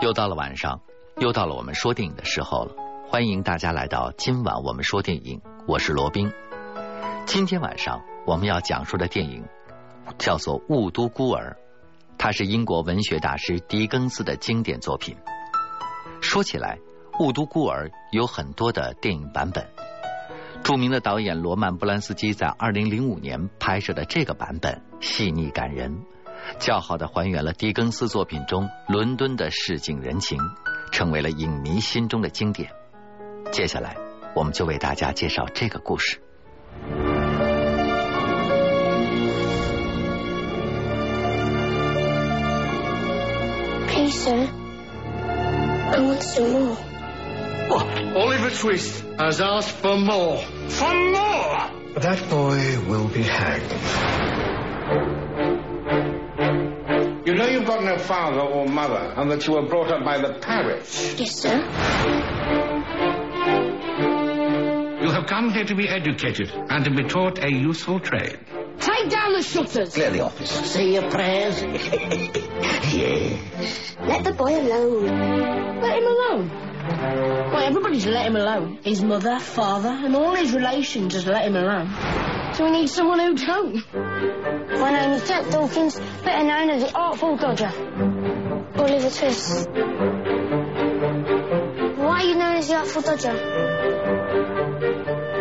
又到了晚上，又到了我们说电影的时候了。欢迎大家来到今晚我们说电影，我是罗宾。今天晚上我们要讲述的电影叫做《雾都孤儿》，它是英国文学大师狄更斯的经典作品。说起来，《雾都孤儿》有很多的电影版本。著名的导演罗曼·波兰斯基在二零零五年拍摄的这个版本细腻感人。较好的还原了狄更斯作品中伦敦的市井人情，成为了影迷心中的经典。接下来，我们就为大家介绍这个故事。Please, sir, I want some more. Oliver Twist has asked for more. For more! That boy will be hanged. Got no father or mother, and that you were brought up by the parish. Yes, sir. You have come here to be educated and to be taught a useful trade. Take down the shutters. Clear the office. Say your prayers. Yes. Let the boy alone. Let him alone. Well, everybody's let him alone. His mother, father, and all his relations just let him alone. So we need someone who don't. My name is Jack Dawkins, better known as the Artful Dodger. Oliver Twist. Why are you known as the Artful Dodger?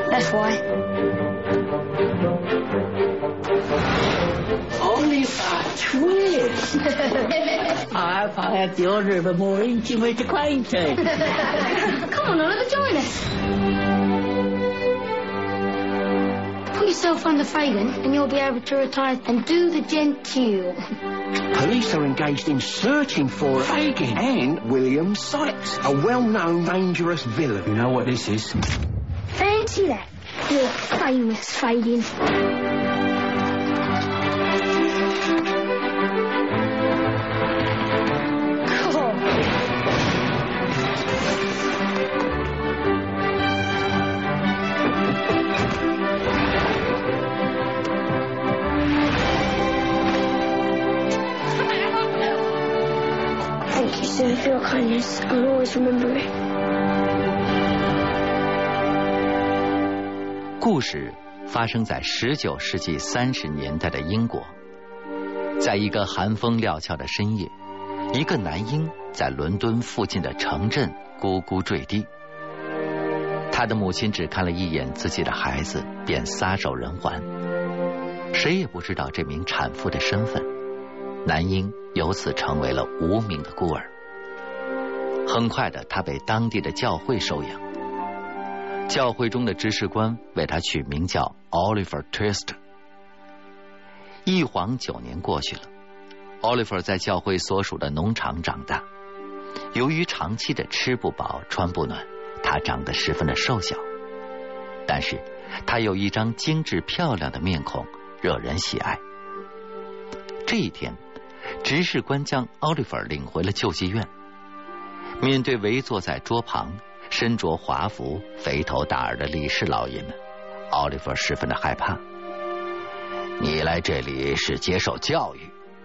That's why. Oliver Twist. I hope I have the honour of a more intimate acquaintance. Come on, Oliver, join us. Yourself under Fagin and you'll be able to retire and do the genteel. Police are engaged in searching for Fagin and William Sykes, a well-known dangerous villain. You know what this is? Fancy that. You're famous, Fagin. Thank you, sir, for your kindness. I'll always remember it. 故事发生在十九世纪三十年代的英国，在一个寒风料峭的深夜，一个男婴在伦敦附近的城镇咕咕坠地。他的母亲只看了一眼自己的孩子，便撒手人寰。谁也不知道这名产妇的身份，男婴由此成为了无名的孤儿。很快的，他被当地的教会收养。教会中的执事官为他取名叫 Oliver Twist。一晃九年过去了，Oliver 在教会所属的农场长大。由于长期的吃不饱穿不暖，他长得十分的瘦小。但是他有一张精致漂亮的面孔，惹人喜爱。这一天，执事官将奥利弗领回了救济院。面对围坐在桌旁。身着华服、肥头大耳的理事老爷们，奥利弗十分的害怕。你来这里是接受教育，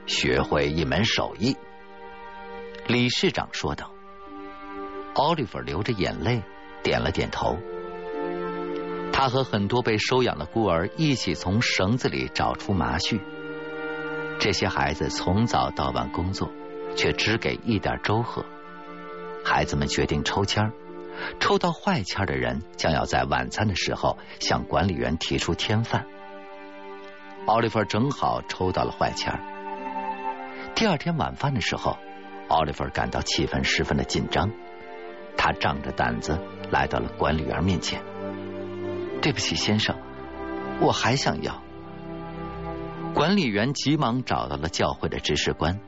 学会一门手艺。理事长说道。奥利弗流着眼泪，点了点头。他和很多被收养的孤儿一起从绳子里找出麻絮。这些孩子从早到晚工作，却只给一点粥喝。孩子们决定抽签。抽到坏签的人将要在晚餐的时候向管理员提出添饭。奥利弗正好抽到了坏签。第二天晚饭的时候，奥利弗感到气氛十分的紧张，他仗着胆子来到了管理员面前。对不起，先生，我还想要。管理员急忙找到了教会的执事官。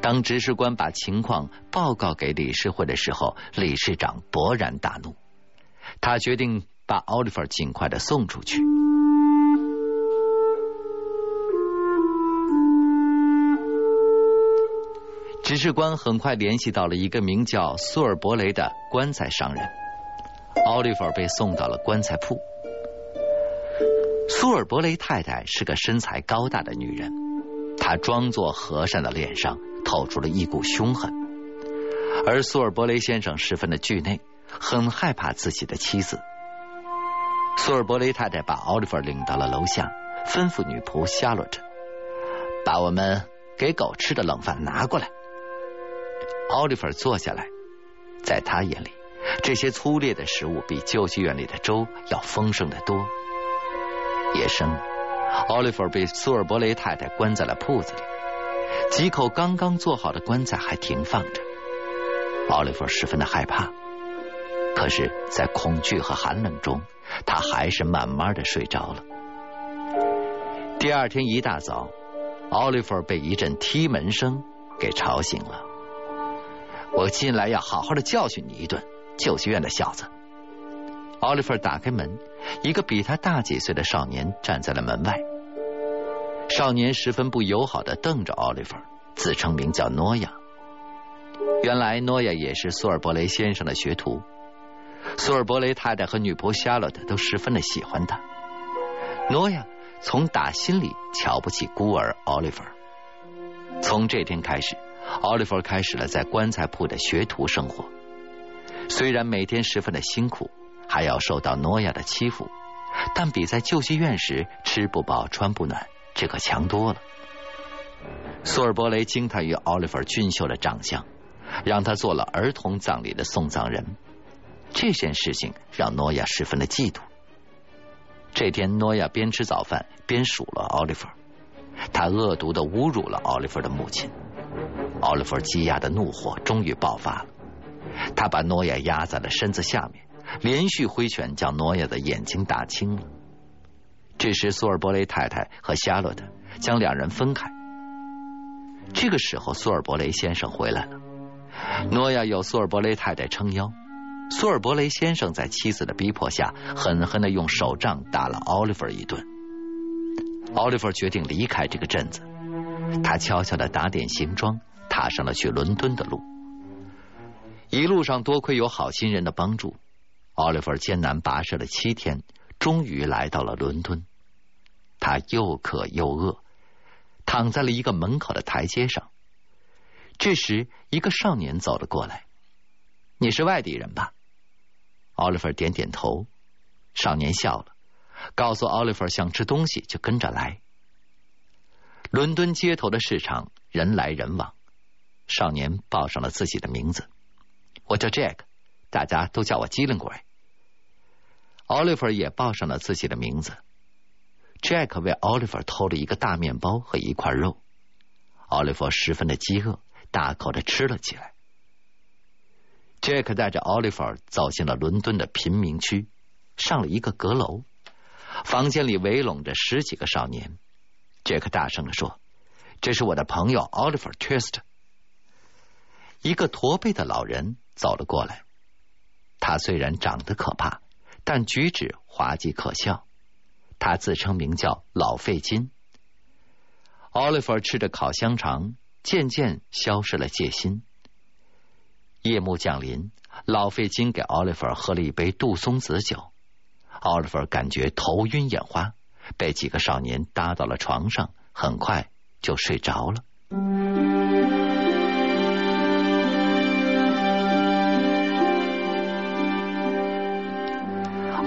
当执事官把情况报告给理事会的时候，理事长勃然大怒，他决定把奥利弗尽快的送出去。执事官很快联系到了一个名叫苏尔伯雷的棺材商人，奥利弗被送到了棺材铺。苏尔伯雷太太是个身材高大的女人，她装作和善的脸上透出了一股凶狠。而苏尔伯雷先生十分的惧内，很害怕自己的妻子。苏尔伯雷太太把奥利弗领到了楼下，吩咐女仆夏洛特把我们给狗吃的冷饭拿过来。奥利弗坐下来，在他眼里，这些粗劣的食物比救济院里的粥要丰盛的多。夜深，奥利弗被苏尔伯雷太太关在了铺子里，几口刚刚做好的棺材还停放着。奥利弗十分的害怕，可是，在恐惧和寒冷中，他还是慢慢的睡着了。第二天一大早，奥利弗被一阵踢门声给吵醒了。我进来要好好的教训你一顿，救济院的小子。奥利弗打开门，一个比他大几岁的少年站在了门外。少年十分不友好的瞪着奥利弗，自称名叫诺亚。原来诺亚也是苏尔伯雷先生的学徒，苏尔伯雷太太和女仆夏洛特都十分的喜欢他。诺亚从打心里瞧不起孤儿奥利弗。从这天开始，奥利弗开始了在棺材铺的学徒生活。虽然每天十分的辛苦，还要受到诺亚的欺负，但比在救济院时吃不饱穿不暖这可强多了。苏尔伯雷惊叹于奥利弗俊秀的长相。让他做了儿童葬礼的送葬人，这件事情让诺亚十分的嫉妒。这天，诺亚边吃早饭边数落奥利弗，他恶毒的侮辱了奥利弗的母亲。奥利弗积压的怒火终于爆发了，他把诺亚压在了身子下面，连续挥拳将诺亚的眼睛打青了。这时，苏尔伯雷太太和夏洛特将两人分开。这个时候，苏尔伯雷先生回来了。诺亚有苏尔伯雷太太撑腰，苏尔伯雷先生在妻子的逼迫下，狠狠的用手杖打了奥利弗一顿。奥利弗决定离开这个镇子，他悄悄的打点行装，踏上了去伦敦的路。一路上多亏有好心人的帮助，奥利弗艰难跋涉了七天，终于来到了伦敦。他又渴又饿，躺在了一个门口的台阶上。这时，一个少年走了过来。“你是外地人吧？”奥利弗点点头。少年笑了，告诉奥利弗想吃东西就跟着来。伦敦街头的市场人来人往。少年报上了自己的名字：“我叫 Jack，大家都叫我机灵鬼。”奥利弗也报上了自己的名字。Jack 为奥利弗偷了一个大面包和一块肉。奥利弗十分的饥饿。大口的吃了起来。杰克带着奥利弗走进了伦敦的贫民区，上了一个阁楼，房间里围拢着十几个少年。杰克大声的说：“这是我的朋友奥利弗·特斯特。”一个驼背的老人走了过来，他虽然长得可怕，但举止滑稽可笑。他自称名叫老费金。奥利弗吃着烤香肠。渐渐消失了戒心。夜幕降临，老费金给奥利弗喝了一杯杜松子酒。奥利弗感觉头晕眼花，被几个少年搭到了床上，很快就睡着了。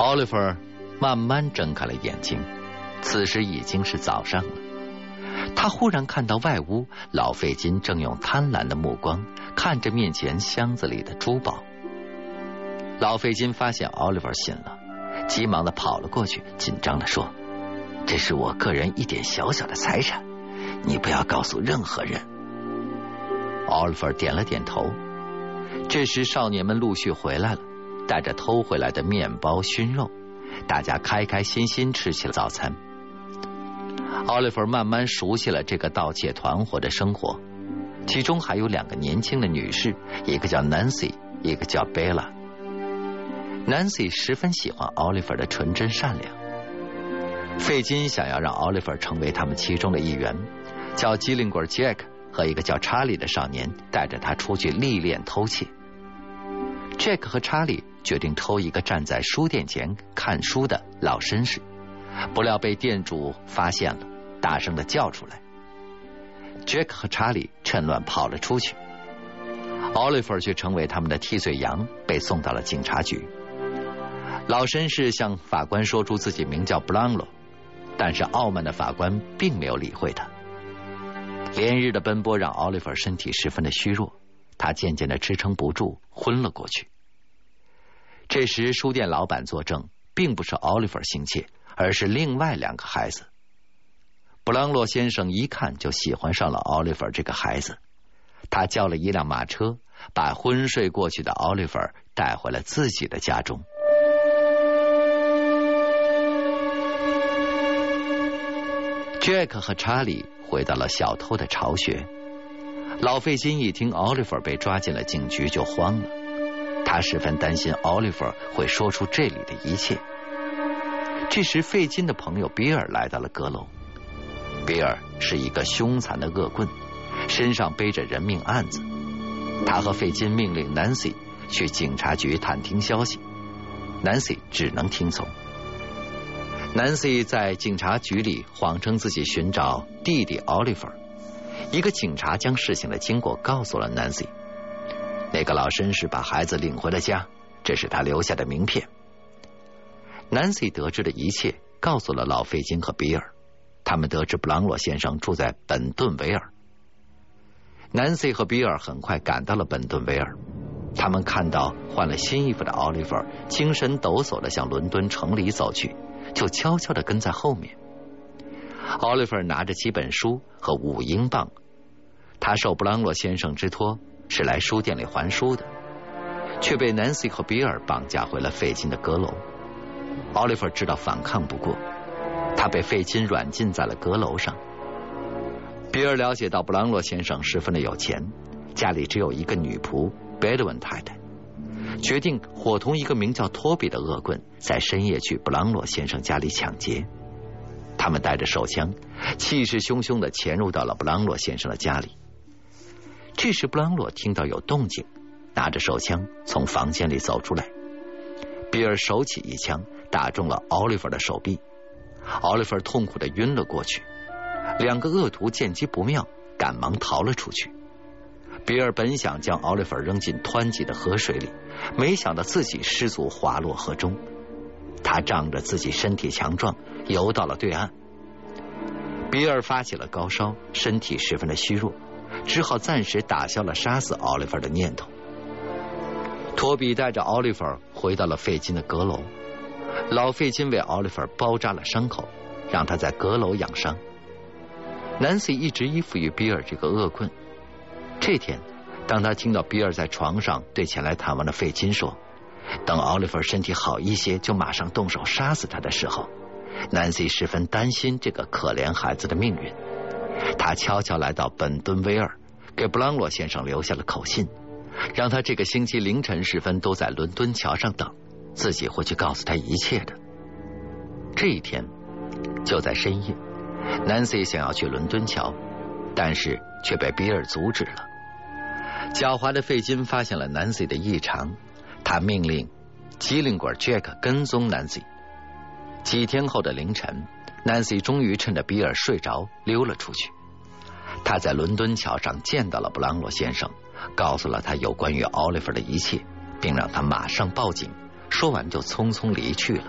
奥利弗慢慢睁开了眼睛，此时已经是早上了。他忽然看到外屋老费金正用贪婪的目光看着面前箱子里的珠宝。老费金发现奥利弗醒了，急忙的跑了过去，紧张的说：“这是我个人一点小小的财产，你不要告诉任何人。”奥利弗点了点头。这时少年们陆续回来了，带着偷回来的面包、熏肉，大家开开心心吃起了早餐。奥利弗慢慢熟悉了这个盗窃团伙的生活，其中还有两个年轻的女士，一个叫 Nancy，一个叫 Bella。Nancy 十分喜欢奥利弗的纯真善良。费金想要让奥利弗成为他们其中的一员，叫机灵鬼 Jack 和一个叫查理的少年带着他出去历练偷窃。Jack 和查理决定偷一个站在书店前看书的老绅士，不料被店主发现了。大声的叫出来，杰克和查理趁乱跑了出去。奥利弗却成为他们的替罪羊，被送到了警察局。老绅士向法官说出自己名叫布朗罗，但是傲慢的法官并没有理会他。连日的奔波让奥利弗身体十分的虚弱，他渐渐的支撑不住，昏了过去。这时，书店老板作证，并不是奥利弗心切，而是另外两个孩子。布朗洛先生一看就喜欢上了奥利弗这个孩子，他叫了一辆马车，把昏睡过去的奥利弗带回了自己的家中。杰克和查理回到了小偷的巢穴。老费金一听奥利弗被抓进了警局，就慌了。他十分担心奥利弗会说出这里的一切。这时，费金的朋友比尔来到了阁楼。比尔是一个凶残的恶棍，身上背着人命案子。他和费金命令 Nancy 去警察局探听消息，Nancy 只能听从。Nancy 在警察局里谎称自己寻找弟弟奥利弗。一个警察将事情的经过告诉了 Nancy。那个老绅士把孩子领回了家，这是他留下的名片。Nancy 得知的一切告诉了老费金和比尔。他们得知布朗洛先生住在本顿维尔。Nancy 和比尔很快赶到了本顿维尔。他们看到换了新衣服的奥利弗精神抖擞的向伦敦城里走去。就悄悄的跟在后面。奥利弗拿着几本书和五英镑，他受布朗洛先生之托是来书店里还书的，却被南希和比尔绑架回了费金的阁楼。奥利弗知道反抗不过，他被费金软禁在了阁楼上。比尔了解到布朗洛先生十分的有钱，家里只有一个女仆贝德文太太。决定伙同一个名叫托比的恶棍，在深夜去布朗洛先生家里抢劫。他们带着手枪，气势汹汹的潜入到了布朗洛先生的家里。这时，布朗洛听到有动静，拿着手枪从房间里走出来。比尔手起一枪，打中了奥利弗的手臂，奥利弗痛苦的晕了过去。两个恶徒见机不妙，赶忙逃了出去。比尔本想将奥利弗扔进湍急的河水里。没想到自己失足滑落河中，他仗着自己身体强壮，游到了对岸。比尔发起了高烧，身体十分的虚弱，只好暂时打消了杀死奥利弗的念头。托比带着奥利弗回到了费金的阁楼，老费金为奥利弗包扎了伤口，让他在阁楼养伤。南希一直依附于比尔这个恶棍。这天。当他听到比尔在床上对前来探望的费金说：“等奥利弗身体好一些，就马上动手杀死他的时候，南希十分担心这个可怜孩子的命运。他悄悄来到本敦威尔，给布朗罗先生留下了口信，让他这个星期凌晨时分都在伦敦桥上等，自己会去告诉他一切的。这一天就在深夜，南希想要去伦敦桥，但是却被比尔阻止了。狡猾的费金发现了 Nancy 的异常，他命令机灵鬼 Jack 跟踪 Nancy。几天后的凌晨，Nancy 终于趁着比尔睡着溜了出去。他在伦敦桥上见到了布朗罗先生，告诉了他有关于奥利弗的一切，并让他马上报警。说完就匆匆离去了。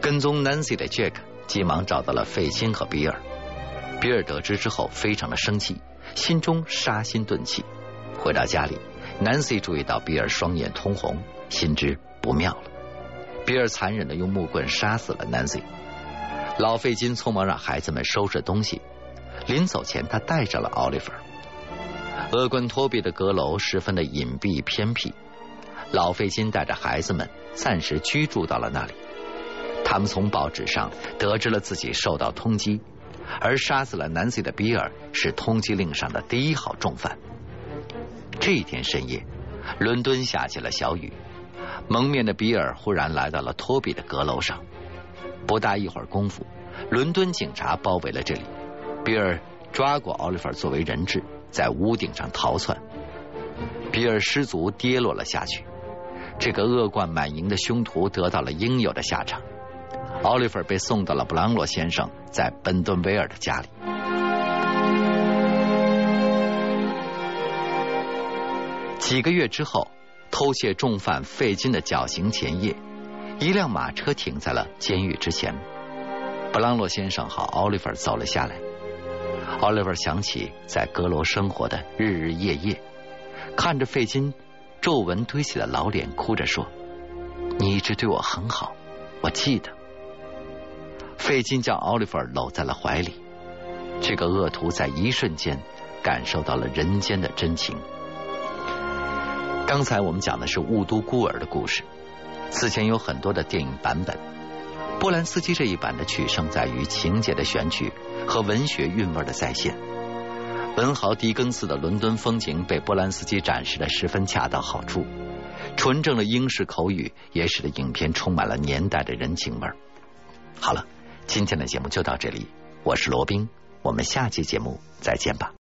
跟踪 Nancy 的 Jack 急忙找到了费金和比尔。比尔得知之后非常的生气。心中杀心顿起，回到家里，Nancy 注意到比尔双眼通红，心知不妙了。比尔残忍的用木棍杀死了 Nancy。老费金匆忙让孩子们收拾东西，临走前他带上了奥利弗。恶棍托比的阁楼十分的隐蔽偏僻，老费金带着孩子们暂时居住到了那里。他们从报纸上得知了自己受到通缉。而杀死了 Nancy 的比尔是通缉令上的第一号重犯。这一天深夜，伦敦下起了小雨。蒙面的比尔忽然来到了托比的阁楼上。不大一会儿功夫，伦敦警察包围了这里。比尔抓过奥利弗作为人质，在屋顶上逃窜。比尔失足跌落了下去。这个恶贯满盈的凶徒得到了应有的下场。奥利弗被送到了布朗洛先生在本顿威尔的家里。几个月之后，偷窃重犯费金的绞刑前夜，一辆马车停在了监狱之前。布朗洛先生和奥利弗走了下来。奥利弗想起在阁楼生活的日日夜夜，看着费金皱纹堆起的老脸，哭着说：“你一直对我很好，我记得。”费金将奥利弗搂在了怀里。这个恶徒在一瞬间感受到了人间的真情。刚才我们讲的是《雾都孤儿》的故事，此前有很多的电影版本。波兰斯基这一版的取胜在于情节的选取和文学韵味的再现。文豪狄更斯的伦敦风情被波兰斯基展示的十分恰到好处，纯正的英式口语也使得影片充满了年代的人情味。好了，今天的节目就到这里，我是罗宾。我们下期节目再见吧。